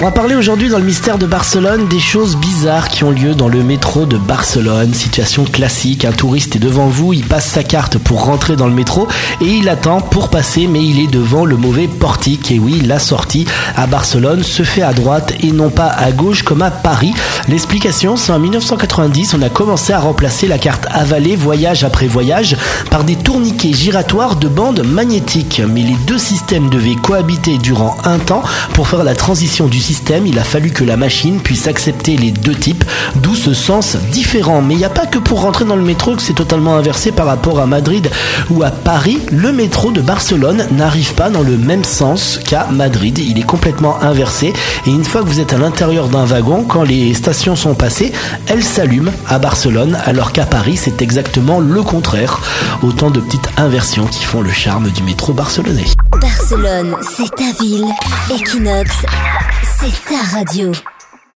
On va parler aujourd'hui dans le mystère de Barcelone des choses bizarres qui ont lieu dans le métro de Barcelone. Situation classique, un touriste est devant vous, il passe sa carte pour rentrer dans le métro et il attend pour passer mais il est devant le mauvais portique. Et oui, la sortie à Barcelone se fait à droite et non pas à gauche comme à Paris. L'explication, c'est en 1990, on a commencé à remplacer la carte avalée voyage après voyage par des tourniquets giratoires de bandes magnétiques. Mais les deux systèmes devaient cohabiter durant un temps. Pour faire la transition du système, il a fallu que la machine puisse accepter les deux types, d'où ce sens différent. Mais il n'y a pas que pour rentrer dans le métro que c'est totalement inversé par rapport à Madrid ou à Paris. Le métro de Barcelone n'arrive pas dans le même sens qu'à Madrid. Il est complètement inversé. Et une fois que vous êtes à l'intérieur d'un wagon, quand les stations sont passées, elles s'allument à Barcelone, alors qu'à Paris, c'est exactement le contraire. Autant de petites inversions qui font le charme du métro barcelonais. Barcelone, c'est ta ville. C'est ta radio.